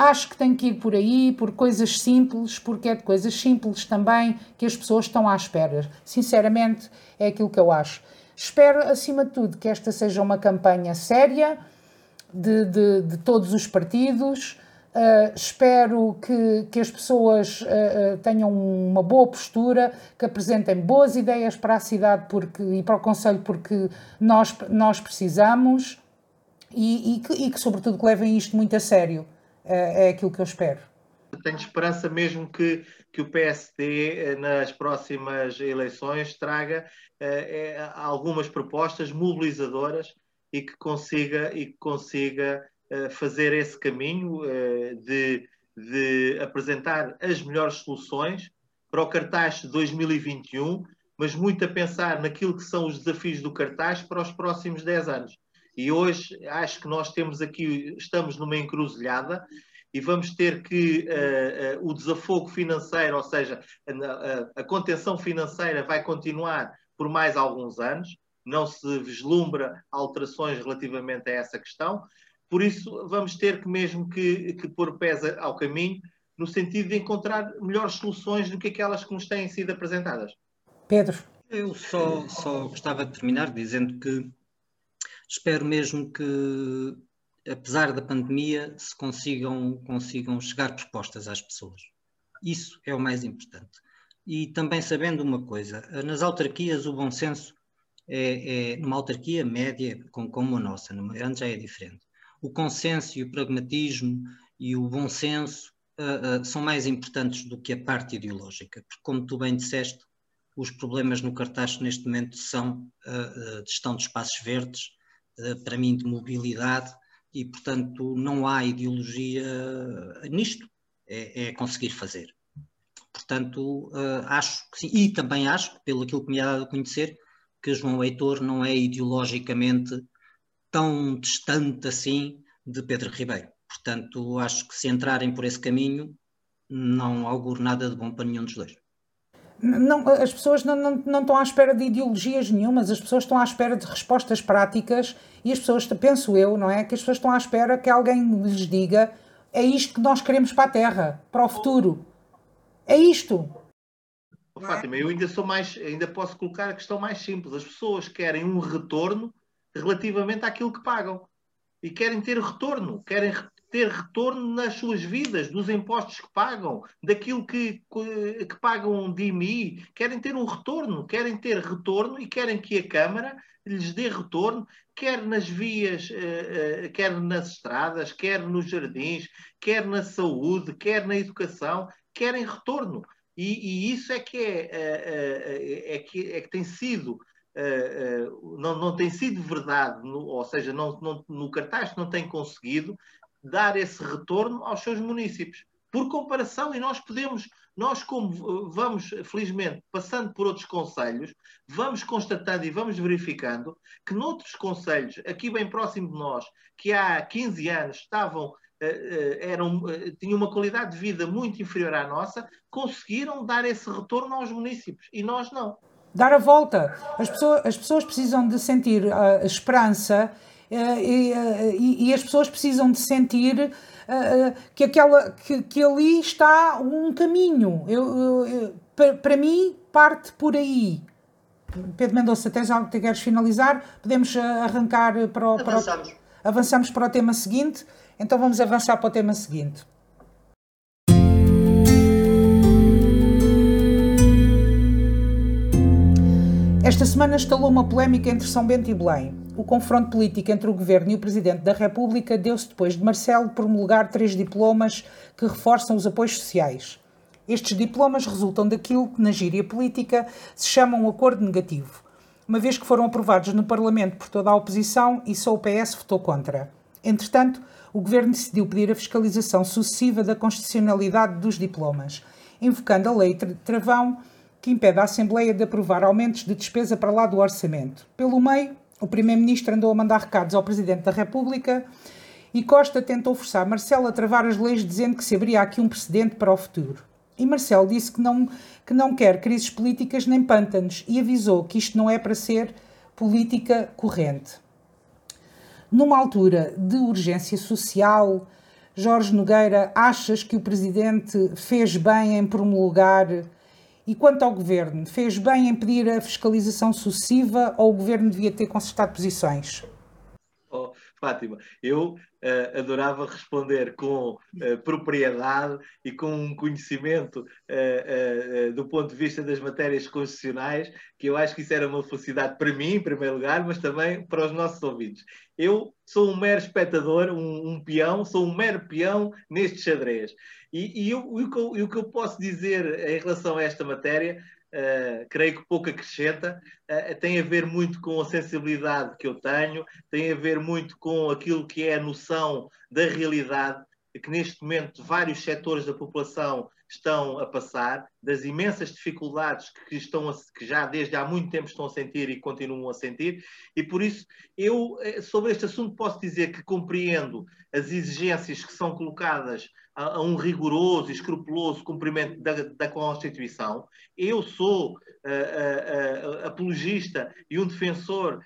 acho que tem que ir por aí, por coisas simples, porque é de coisas simples também que as pessoas estão à espera. Sinceramente, é aquilo que eu acho. Espero, acima de tudo, que esta seja uma campanha séria de, de, de todos os partidos, Uh, espero que, que as pessoas uh, uh, tenham uma boa postura, que apresentem boas ideias para a cidade porque, e para o Conselho, porque nós, nós precisamos e, e, que, e que, sobretudo, que levem isto muito a sério. É aquilo que eu espero. Tenho esperança mesmo que, que o PSD, nas próximas eleições, traga algumas propostas mobilizadoras e que consiga, e que consiga fazer esse caminho de, de apresentar as melhores soluções para o cartaz de 2021, mas muito a pensar naquilo que são os desafios do cartaz para os próximos 10 anos. E hoje acho que nós temos aqui, estamos numa encruzilhada e vamos ter que uh, uh, o desafogo financeiro, ou seja, a, a, contenção financeira vai continuar por mais alguns anos, não se vislumbra alterações relativamente a essa questão, por isso, vamos ter que mesmo que, que pôr pés ao caminho, no sentido de encontrar melhores soluções do que aquelas que nos têm sido apresentadas. Pedro. Eu só, só gostava de terminar dizendo que espero mesmo que, apesar da pandemia, se consigam, consigam chegar propostas às pessoas. Isso é o mais importante. E também sabendo uma coisa, nas autarquias o bom senso é, é numa autarquia média como, como a nossa, numa grande já é diferente o consenso e o pragmatismo e o bom senso uh, uh, são mais importantes do que a parte ideológica, porque, como tu bem disseste, os problemas no cartaz neste momento são uh, de gestão de espaços verdes, para mim de mobilidade, e, portanto, não há ideologia nisto, é, é conseguir fazer. Portanto, acho que sim, e também acho, pelo aquilo que me há dado a conhecer, que João Heitor não é ideologicamente tão distante assim de Pedro Ribeiro. Portanto, acho que se entrarem por esse caminho, não auguro nada de bom para nenhum dos dois. Não, as pessoas não, não, não estão à espera de ideologias nenhumas, as pessoas estão à espera de respostas práticas e as pessoas, penso eu, não é? Que as pessoas estão à espera que alguém lhes diga é isto que nós queremos para a Terra, para o futuro. É isto. Fátima, eu ainda sou mais, ainda posso colocar a questão mais simples. As pessoas querem um retorno relativamente àquilo que pagam. E querem ter retorno, querem ter retorno nas suas vidas, dos impostos que pagam, daquilo que, que, pagam de IMI, querem ter um retorno, querem ter retorno e querem que a Câmara lhes dê retorno, quer nas vias, eh, eh, quer nas estradas, quer nos jardins, quer na saúde, quer na educação, querem retorno. E, e isso é que, é, é, é, que, é que tem sido uh, uh, não, não tem sido verdade, no, ou seja, não, não, no cartaz não tem conseguido dar esse retorno aos seus municípios. Por comparação, e nós podemos, nós como vamos, felizmente, passando por outros conselhos, vamos constatando e vamos verificando que noutros conselhos, aqui bem próximo de nós, que há 15 anos estavam eram, tinham uma qualidade de vida muito inferior à nossa, conseguiram dar esse retorno aos municípios e nós não dar a volta. As pessoas, as pessoas precisam de sentir uh, esperança uh, e, uh, e, as pessoas precisam de sentir que, aquela, que, que ali está um caminho. Eu, eu, para, para mim, parte por aí. Pedro Mendonça, tens algo que queres finalizar? Podemos arrancar para o, para o, avançamos para o tema seguinte. Então vamos avançar para o tema seguinte. Esta semana estalou uma polémica entre São Bento e Belém. O confronto político entre o governo e o presidente da República deu-se depois de Marcelo promulgar três diplomas que reforçam os apoios sociais. Estes diplomas resultam daquilo que, na gíria política, se chama um acordo negativo, uma vez que foram aprovados no Parlamento por toda a oposição e só o PS votou contra. Entretanto, o governo decidiu pedir a fiscalização sucessiva da constitucionalidade dos diplomas, invocando a lei Travão que impede a Assembleia de aprovar aumentos de despesa para lá do orçamento. Pelo meio, o Primeiro-Ministro andou a mandar recados ao Presidente da República e Costa tentou forçar Marcelo a travar as leis dizendo que se abria aqui um precedente para o futuro. E Marcelo disse que não, que não quer crises políticas nem pântanos e avisou que isto não é para ser política corrente. Numa altura de urgência social, Jorge Nogueira, achas que o Presidente fez bem em promulgar e quanto ao governo, fez bem em pedir a fiscalização sucessiva ou o governo devia ter consertado posições? Oh, Fátima, eu uh, adorava responder com uh, propriedade e com um conhecimento uh, do ponto de vista das matérias constitucionais, que eu acho que isso era uma felicidade para mim, em primeiro lugar, mas também para os nossos ouvintes. Eu sou um mero espectador, um, um peão, sou um mero peão neste xadrez. E, e, eu, e, o eu, e, o que eu, posso dizer em relação a esta matéria, uh, creio que pouco acrescenta, uh, tem a ver muito com a sensibilidade que eu tenho, tem a ver muito com aquilo que é a noção da realidade que neste momento vários setores da população estão a passar, das imensas dificuldades que, estão a, que já desde há muito tempo estão a sentir e continuam a sentir, e por isso eu, sobre este assunto, posso dizer que compreendo as exigências que são colocadas a, a um rigoroso e escrupuloso cumprimento da, da Constituição. Eu sou uh, uh, apologista e um defensor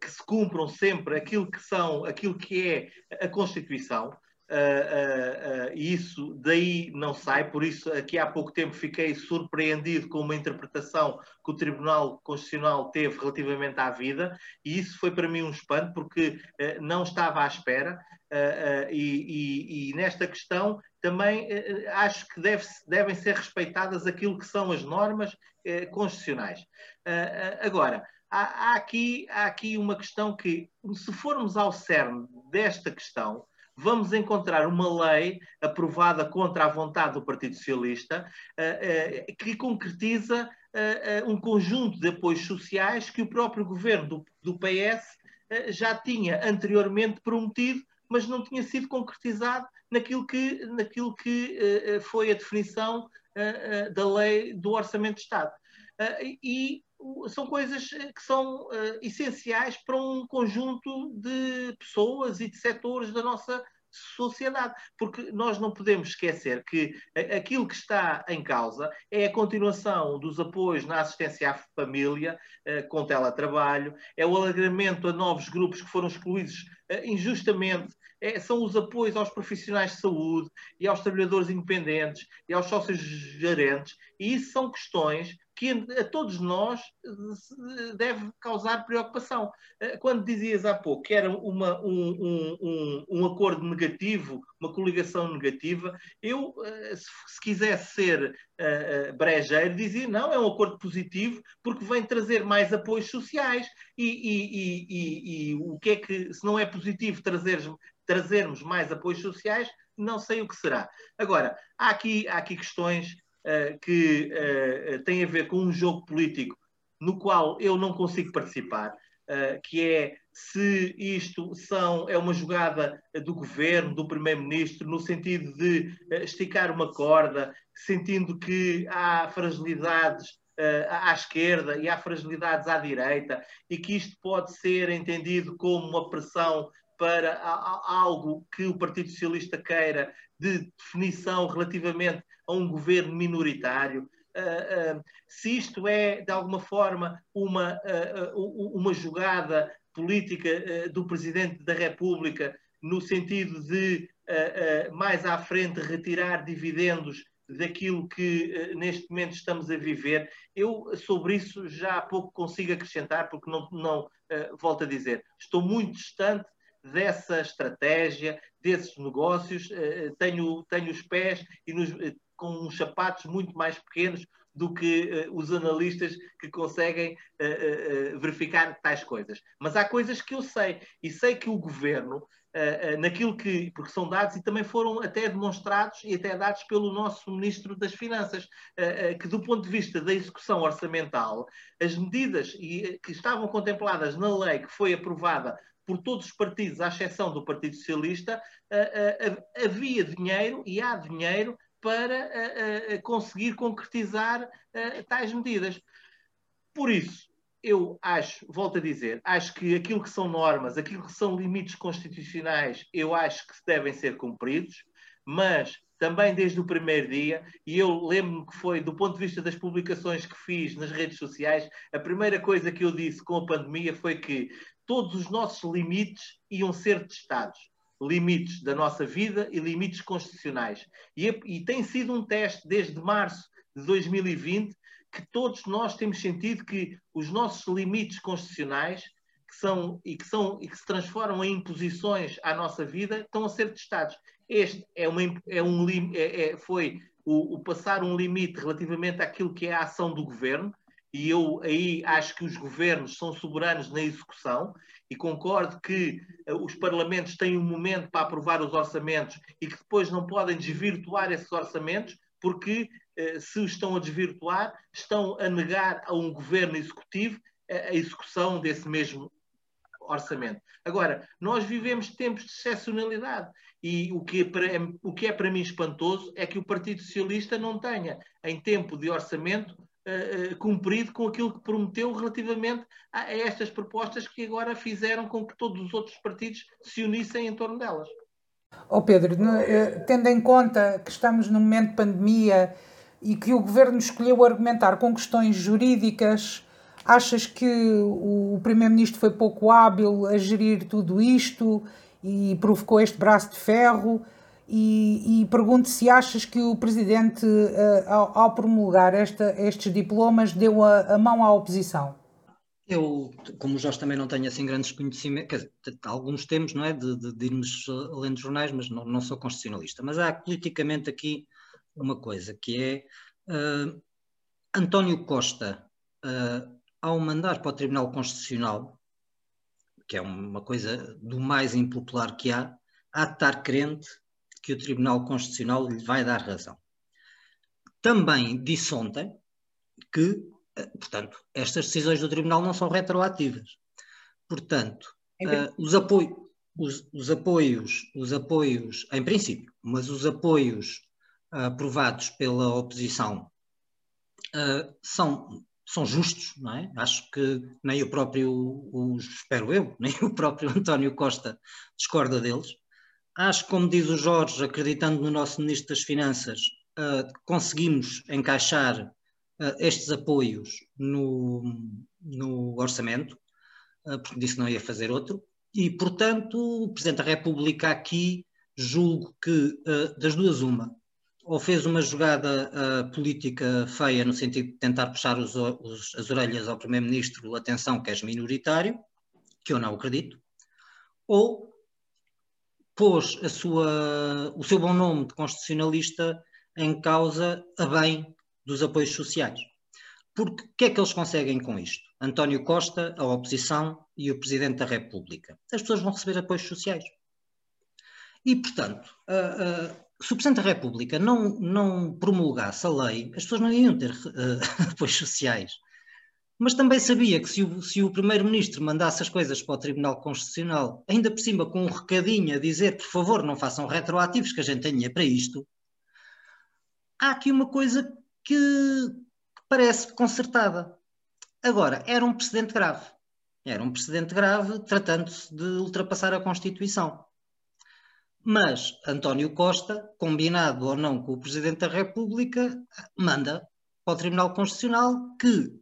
que se cumpram sempre aquilo que são, aquilo que é a Constituição. Uh, uh, isso daí não sai, por isso aqui há pouco tempo fiquei surpreendido com uma interpretação que o Tribunal Constitucional teve relativamente à vida, e isso foi para mim um espanto, porque não estava à espera, e, e, e, nesta questão também acho que deve, devem ser respeitadas aquilo que são as normas constitucionais. agora, há, há, aqui, há aqui uma questão que, se formos ao cerne desta questão, vamos encontrar uma lei aprovada contra a vontade do Partido Socialista uh, uh, que concretiza uh, um conjunto de apoios sociais que o próprio governo do, do PS já tinha anteriormente prometido, mas não tinha sido concretizado naquilo que, naquilo que foi a definição da lei do Orçamento de Estado. e são coisas que são uh, essenciais para um conjunto de pessoas e de setores da nossa sociedade, porque nós não podemos esquecer que aquilo que está em causa é a continuação dos apoios na assistência à família, uh, com teletrabalho, é o alargamento a novos grupos que foram excluídos uh, injustamente é, são os apoios aos profissionais de saúde e aos trabalhadores independentes e aos sócios gerentes, e isso são questões que a todos nós deve causar preocupação. Eh, quando dizias há pouco que era uma, um, um, um, acordo negativo, uma coligação negativa, eu, eh, se quisesse ser brejeiro, dizia não, é um acordo positivo porque vem trazer mais apoios sociais. E, e, e, e o que é que, se não é positivo trazer, trazermos mais apoios sociais, não sei o que será. Agora, há aqui, há aqui questões uh, que uh, têm a ver com um jogo político no qual eu não consigo participar, uh, que é se isto são, é uma jogada do governo, do primeiro-ministro, no sentido de esticar uma corda, sentindo que há fragilidades à esquerda e há fragilidades à direita, e que isto pode ser entendido como uma pressão para algo que o Partido Socialista queira de definição relativamente a um governo minoritário. Uh, uh, se isto é, de alguma forma, uma, uh, uma jogada política do Presidente da República no sentido de, mais à frente, retirar dividendos daquilo que neste momento estamos a viver, eu sobre isso já há pouco consigo acrescentar, porque não, não volto a dizer, estou muito distante dessa estratégia, desses negócios, eh, eh, tenho, tenho os pés e nos, eh, com uns sapatos muito mais pequenos do que os analistas que conseguem verificar tais coisas. Mas há coisas que eu sei, e sei que o governo, naquilo que. porque são dados e também foram até demonstrados e até dados pelo nosso Ministro das Finanças, que do ponto de vista da execução orçamental, as medidas que estavam contempladas na lei que foi aprovada por todos os partidos, à exceção do Partido Socialista, havia dinheiro e há dinheiro para conseguir concretizar tais medidas. Por isso, eu acho, volto a dizer, acho que aquilo que são normas, aquilo que são limites constitucionais, eu acho que devem ser cumpridos, mas também desde o primeiro dia, e eu lembro-me que foi, do ponto de vista das publicações que fiz nas redes sociais, a primeira coisa que eu disse com a pandemia foi que todos os nossos limites iam ser testados. Limites da nossa vida e limites constitucionais. E, e tem sido um teste desde março de 2020 que todos nós temos sentido que os nossos limites constitucionais que são e que são e que se transformam em imposições à nossa vida estão a ser testados. Este é, uma, é um é, é, foi o, o, passar um limite relativamente àquilo que é a ação do governo e eu aí acho que os governos são soberanos na execução e concordo que uh, os parlamentos têm um momento para aprovar os orçamentos e que depois não podem desvirtuar esses orçamentos porque uh, se os estão a desvirtuar estão a negar a um governo executivo a execução desse mesmo orçamento. Agora, nós vivemos tempos de excepcionalidade e o que, é para, o que é para mim espantoso é que o Partido Socialista não tenha, em tempo de orçamento, uh, uh, cumprido com aquilo que prometeu relativamente a, a, estas propostas que agora fizeram com que todos os outros partidos se unissem em torno delas. Oh Pedro, eh, tendo em conta que estamos num momento de pandemia e que o governo escolheu argumentar com questões jurídicas Achas que o Primeiro-Ministro foi pouco hábil a gerir tudo isto e provocou este braço de ferro? E, e pergunto se achas que o Presidente, eh, ao, ao promulgar esta, estes diplomas, deu a, a, mão à oposição? Eu, como o Jorge também não tenho assim grandes conhecimentos, quer dizer, alguns temos, não é, de, de, de irmos além dos jornais, mas não, não, sou constitucionalista. Mas há politicamente aqui uma coisa, que é uh, António Costa uh, ao mandar para o Tribunal Constitucional, que é uma coisa do mais impopular que há, há de estar crente que o Tribunal Constitucional lhe vai dar razão. Também disse ontem que, eh, portanto, estas decisões do Tribunal não são retroativas. Portanto, uh, os, apoio, os, os, apoios, os apoios, em princípio, mas os apoios uh, aprovados pela oposição uh, são são justos, não é? Acho que nem o próprio, o, espero eu, (laughs) nem o próprio António Costa discorda deles. Acho, como diz o Jorge, acreditando no nosso Ministro das Finanças, uh, conseguimos encaixar uh, estes apoios no, no orçamento, uh, porque disse que não ia fazer outro, e, portanto, o Presidente da República aqui julgo que das duas uma, ou fez uma jogada política feia no sentido de tentar puxar os, os, as orelhas ao Primeiro-Ministro, atenção que és minoritário, que eu não acredito, ou pôs a sua, o seu bom nome de constitucionalista em causa a bem dos apoios sociais. Porque o que é que eles conseguem com isto? António Costa, a oposição e o Presidente da República. As pessoas vão receber apoios sociais. E, portanto, se o Presidente da República não, não promulgasse a lei, as pessoas não iam ter uh, (laughs) apoios sociais. Mas também sabia que se o, se o Primeiro-Ministro mandasse as coisas para o Tribunal Constitucional, ainda por cima com um recadinho a dizer, por favor, não façam retroativos, que a gente tenha para isto, há aqui uma coisa que, que parece consertada. Agora, era um precedente grave. Era um precedente grave tratando-se de ultrapassar a Constituição. Mas António Costa, combinado ou não com o Presidente da República, manda para o Tribunal Constitucional que,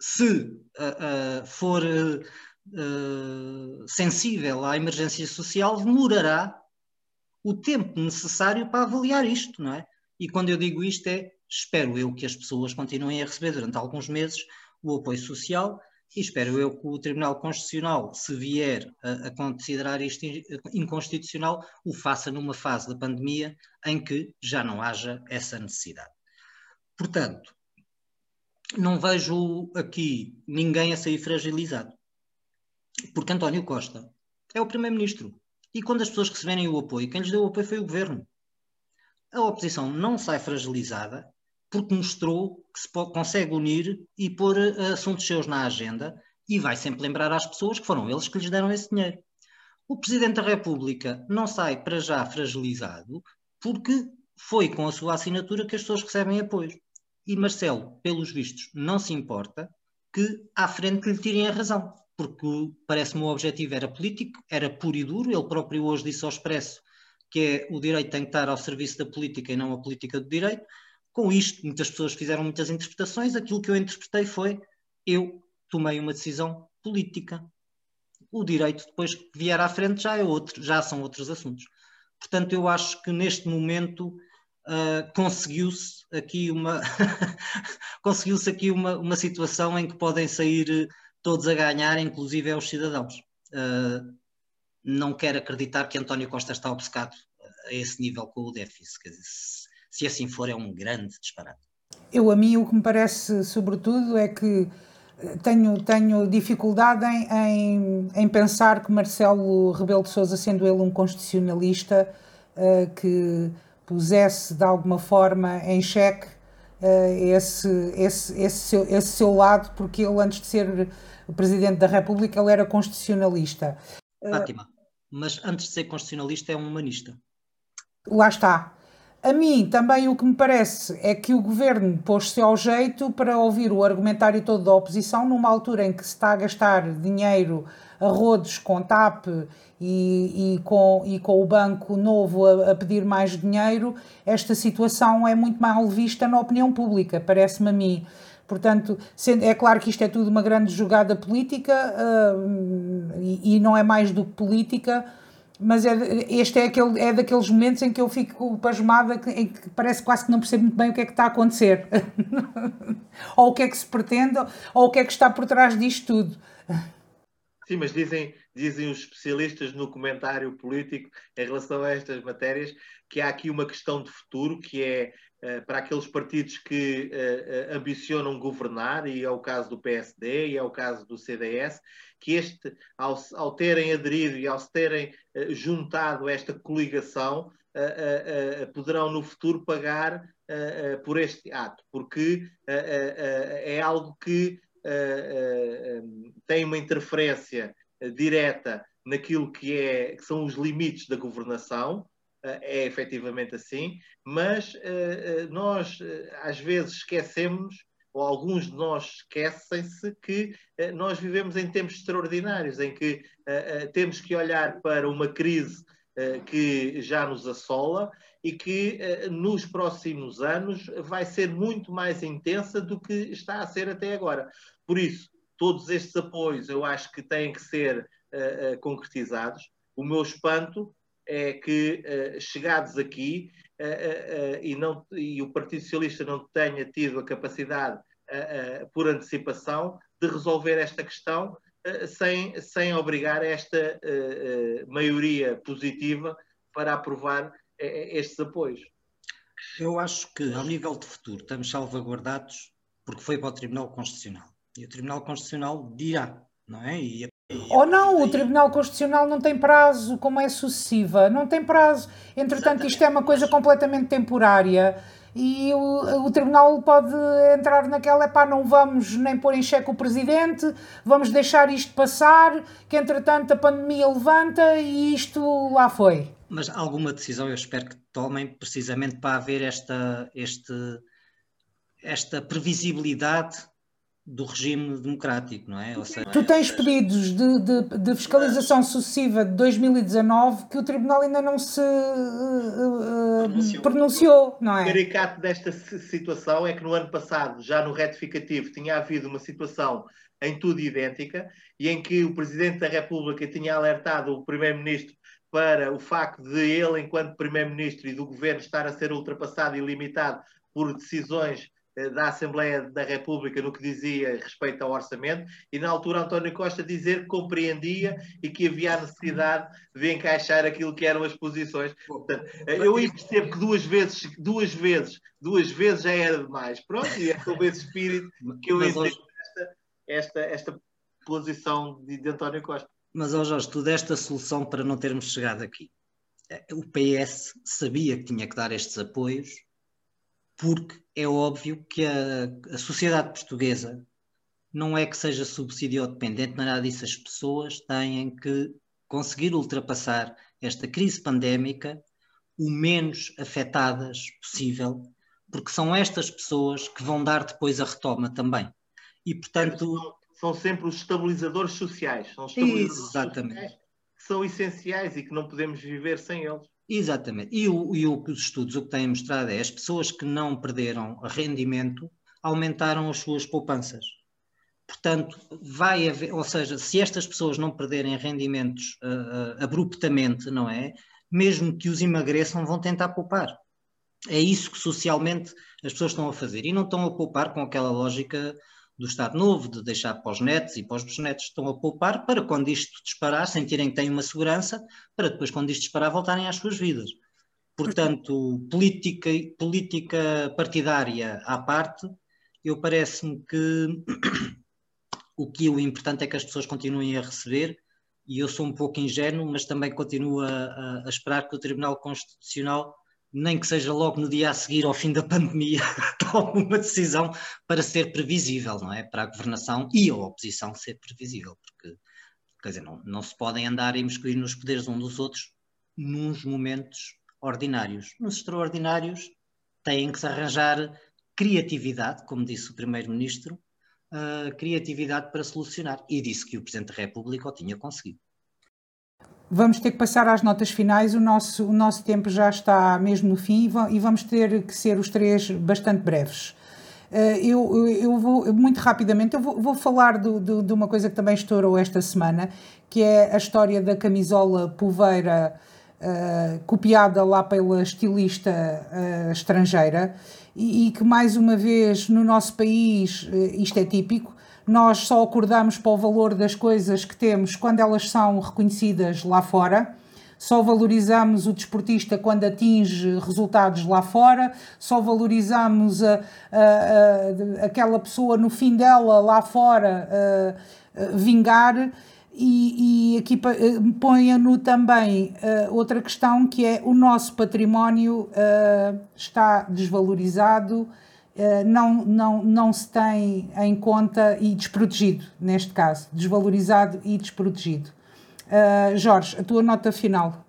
se uh, uh, for uh, sensível à emergência social, demorará o tempo necessário para avaliar isto, não é? E quando eu digo isto é, espero eu que as pessoas continuem a receber durante alguns meses o apoio social e espero eu que o Tribunal Constitucional, se vier a, a, considerar isto inconstitucional, o faça numa fase da pandemia em que já não haja essa necessidade. Portanto, não vejo aqui ninguém a sair fragilizado. Porque António Costa é o Primeiro-Ministro. E quando as pessoas receberem o apoio, quem lhes deu o apoio foi o Governo. A oposição não sai fragilizada porque mostrou que se pode, consegue unir e pôr uh, assuntos seus na agenda e vai sempre lembrar às pessoas que foram eles que lhes deram esse dinheiro. O Presidente da República não sai para já fragilizado porque foi com a sua assinatura que as pessoas recebem apoio. E Marcelo, pelos vistos, não se importa que à frente lhe tirem a razão, porque parece-me o objetivo era político, era puro e duro, ele próprio hoje disse ao Expresso que é o direito tem que estar ao serviço da política e não a política do direito. Com isto, muitas pessoas fizeram muitas interpretações, aquilo que eu interpretei foi eu tomei uma decisão política. O direito, depois que vier à frente, já é outro, já são outros assuntos. Portanto, eu acho que neste momento uh, conseguiu-se aqui uma (laughs) conseguiu-se aqui uma, uma situação em que podem sair todos a ganhar, inclusive os cidadãos. Uh, não quero acreditar que António Costa está obcecado a esse nível com o déficit. Dizer, se, se assim for, é um grande disparate. Eu, a mim, o que me parece, sobretudo, é que tenho, tenho dificuldade em, em, em pensar que Marcelo Rebelo de Sousa, sendo ele um constitucionalista, uh, que pusesse de alguma forma em xeque uh, esse, esse, esse, seu, esse seu lado, porque ele, antes de ser Presidente da República, ele era constitucionalista. Fátima, mas antes de ser constitucionalista, é um humanista. Lá está. A mim também o que me parece é que o governo pôs-se ao jeito para ouvir o argumentário todo da oposição numa altura em que se está a gastar dinheiro a rodos com TAP e, e, com, e com o banco novo a, a, pedir mais dinheiro, esta situação é muito mal vista na opinião pública, parece-me a mim. Portanto, é claro que isto é tudo uma grande jogada política uh, e, e, não é mais do que política, mas é, este é, aquele, é daqueles momentos em que eu fico pasmada, em que parece quase que não percebo muito bem o que é que está a acontecer, (laughs) ou o que é que se pretende, ou o que é que está por trás disto tudo. Sim, mas dizem, dizem os especialistas no comentário político em relação a estas matérias que há aqui uma questão de futuro que é para aqueles partidos que uh, uh, ambicionam governar, e é o caso do PSD e é o caso do CDS, que este, ao, ao terem aderido e ao se terem juntado esta coligação, poderão no futuro pagar por este ato, porque é algo que tem uma interferência direta naquilo que, é, que são os limites da governação, é efetivamente assim, mas nós às vezes esquecemos, ou alguns de nós esquecem-se, que nós vivemos em tempos extraordinários, em que temos que olhar para uma crise que já nos assola e que nos próximos anos vai ser muito mais intensa do que está a ser até agora. Por isso, todos estes apoios eu acho que têm que ser concretizados. O meu espanto é que, uh, chegados aqui, e, não, e o Partido Socialista não tenha tido a capacidade, por antecipação, de resolver esta questão sem, sem obrigar esta maioria positiva para aprovar estes apoios. Eu acho que, ao nível de futuro, estamos salvaguardados porque foi para o Tribunal Constitucional. E o Tribunal Constitucional dirá, não é? E ou não, o Tribunal Constitucional não tem prazo, como é sucessiva, não tem prazo. Entretanto, isto é uma coisa completamente temporária e o, o Tribunal pode entrar naquela, pá, não vamos nem pôr em xeque o Presidente, vamos deixar isto passar, que entretanto a pandemia levanta e isto lá foi. Mas alguma decisão eu espero que tomem precisamente para haver esta, este, esta previsibilidade do regime democrático, não é? Seja, tu tens pedidos de, de, de, fiscalização sucessiva de 2019 que o Tribunal ainda não se uh, pronunciou. pronunciou, não é? O caricato desta situação é que no ano passado, já no retificativo, tinha havido uma situação em tudo idêntica e em que o Presidente da República tinha alertado o Primeiro-Ministro para o facto de ele, enquanto Primeiro-Ministro e do Governo, estar a ser ultrapassado e limitado por decisões da Assembleia da República no que dizia respeito ao orçamento, e na altura António Costa dizer que compreendia e que havia a necessidade de encaixar aquilo que eram as posições. Portanto, eu percebo que duas vezes, duas vezes, duas vezes já era demais. Pronto, e é sobre esse espírito que eu entendo esta, esta, esta posição de, de António Costa. Mas, ó Jorge, tu deste a solução para não termos chegado aqui. Eh, o PS sabia que tinha que dar estes apoios porque é óbvio que a, a sociedade portuguesa não é que seja subsídio dependente, não é nada disso. As pessoas têm que conseguir ultrapassar esta crise pandémica o menos afetadas possível, porque são estas pessoas que vão dar depois a retoma também. E, portanto. São, são sempre os estabilizadores sociais. São estabilizadores Exatamente. sociais que são essenciais e que não podemos viver sem eles. Exatamente. E o, e o que os estudos o que têm mostrado é as pessoas que não perderam rendimento aumentaram as suas poupanças. Portanto, vai haver, ou seja, se estas pessoas não perderem rendimentos uh, abruptamente, não é? Mesmo que os emagreçam, vão tentar poupar. É isso que socialmente as pessoas estão a fazer. E não estão a poupar com aquela lógica do Estado Novo, de deixar para os netos e para os bisnetos, estão a poupar para quando isto disparar, sentirem que têm uma segurança, para depois, quando isto disparar, voltarem às suas vidas. Portanto, política, política partidária à parte, eu parece-me que o que o importante é que as pessoas continuem a receber, e eu sou um pouco ingênuo, mas também continuo a, a esperar que o Tribunal Constitucional nem que seja logo no dia a seguir ao fim da pandemia, (laughs) tome uma decisão para ser previsível, não é? Para a governação e a oposição ser previsível, porque, quer dizer, não, não se podem andar a imiscuir nos poderes um dos outros nos momentos ordinários. Nos extraordinários têm que se arranjar criatividade, como disse o Primeiro-Ministro, uh, criatividade para solucionar. E disse que o Presidente da República o tinha conseguido. Vamos ter que passar às notas finais, o nosso, o nosso tempo já está mesmo no fim e vamos ter que ser os três bastante breves. Eh, eu, eu vou, muito rapidamente, eu vou, vou falar do, do, de uma coisa que também estourou esta semana, que é a história da camisola poveira uh, copiada lá pela estilista uh, estrangeira e, e, que mais uma vez no nosso país, uh, isto é típico, nós só acordamos para o valor das coisas que temos quando elas são reconhecidas lá fora. Só valorizamos o desportista quando atinge resultados lá fora, só valorizamos a, a, a, aquela pessoa no fim dela lá fora vingar. E, e, aqui ponha-no também uh, outra questão que é o nosso património uh, está desvalorizado eh, não, não, não se tem em conta e desprotegido, neste caso, desvalorizado e desprotegido. Uh, Jorge, a tua nota final.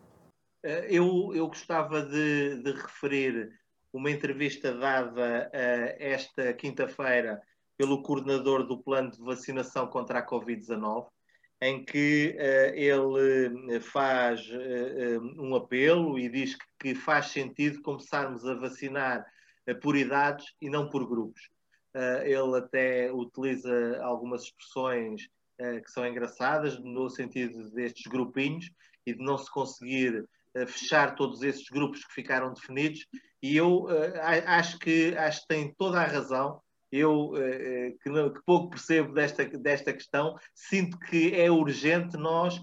Eh, eu, eu gostava de, de referir uma entrevista dada uh, esta quinta-feira pelo coordenador do plano de vacinação contra a Covid-19, em que uh, ele faz um apelo e diz que, que, faz sentido começarmos a vacinar eh, por idades e não por grupos. Uh, ele até utiliza algumas expressões uh, que são engraçadas, no sentido destes grupinhos e de não se conseguir fechar todos esses grupos que ficaram definidos. E eu acho, que, acho que tem toda a razão. Eu, que, não, que, pouco percebo desta, desta questão, sinto que é urgente nós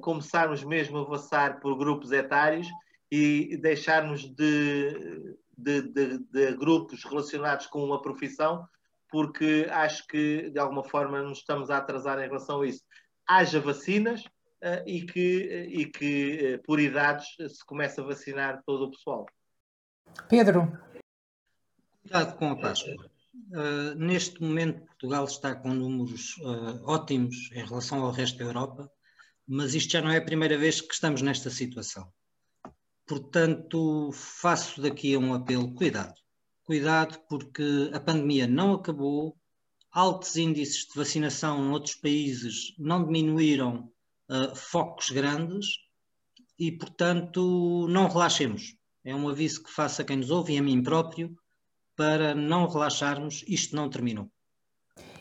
começarmos mesmo a avançar por grupos etários e deixarmos de de, de, de grupos relacionados com uma profissão, porque acho que de alguma forma nos estamos a atrasar em relação a isso. Haja vacinas uh, e que, e que uh, por idades se comece a vacinar todo o pessoal. Pedro. Cuidado com a Páscoa. Uh, neste momento, Portugal está com números ótimos em relação ao resto da Europa, mas isto já não é a primeira vez que estamos nesta situação. Portanto, faço daqui um apelo: cuidado. Cuidado, porque a pandemia não acabou, altos índices de vacinação em outros países não diminuíram uh, focos grandes e, portanto, não relaxemos. É um aviso que faço a quem nos ouve e a mim próprio para não relaxarmos. Isto não terminou.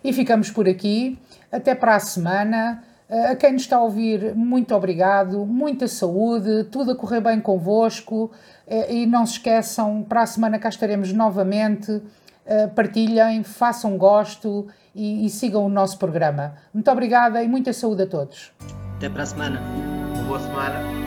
E ficamos por aqui. Até para a semana. Eh, a quem nos está a ouvir, muito obrigado, muita saúde, tudo a correr bem convosco eh, e não se esqueçam, para a semana cá estaremos novamente. Eh, partilhem, façam gosto e, e sigam o nosso programa. Muito obrigada e muita saúde a todos. Até para a semana. Boa semana.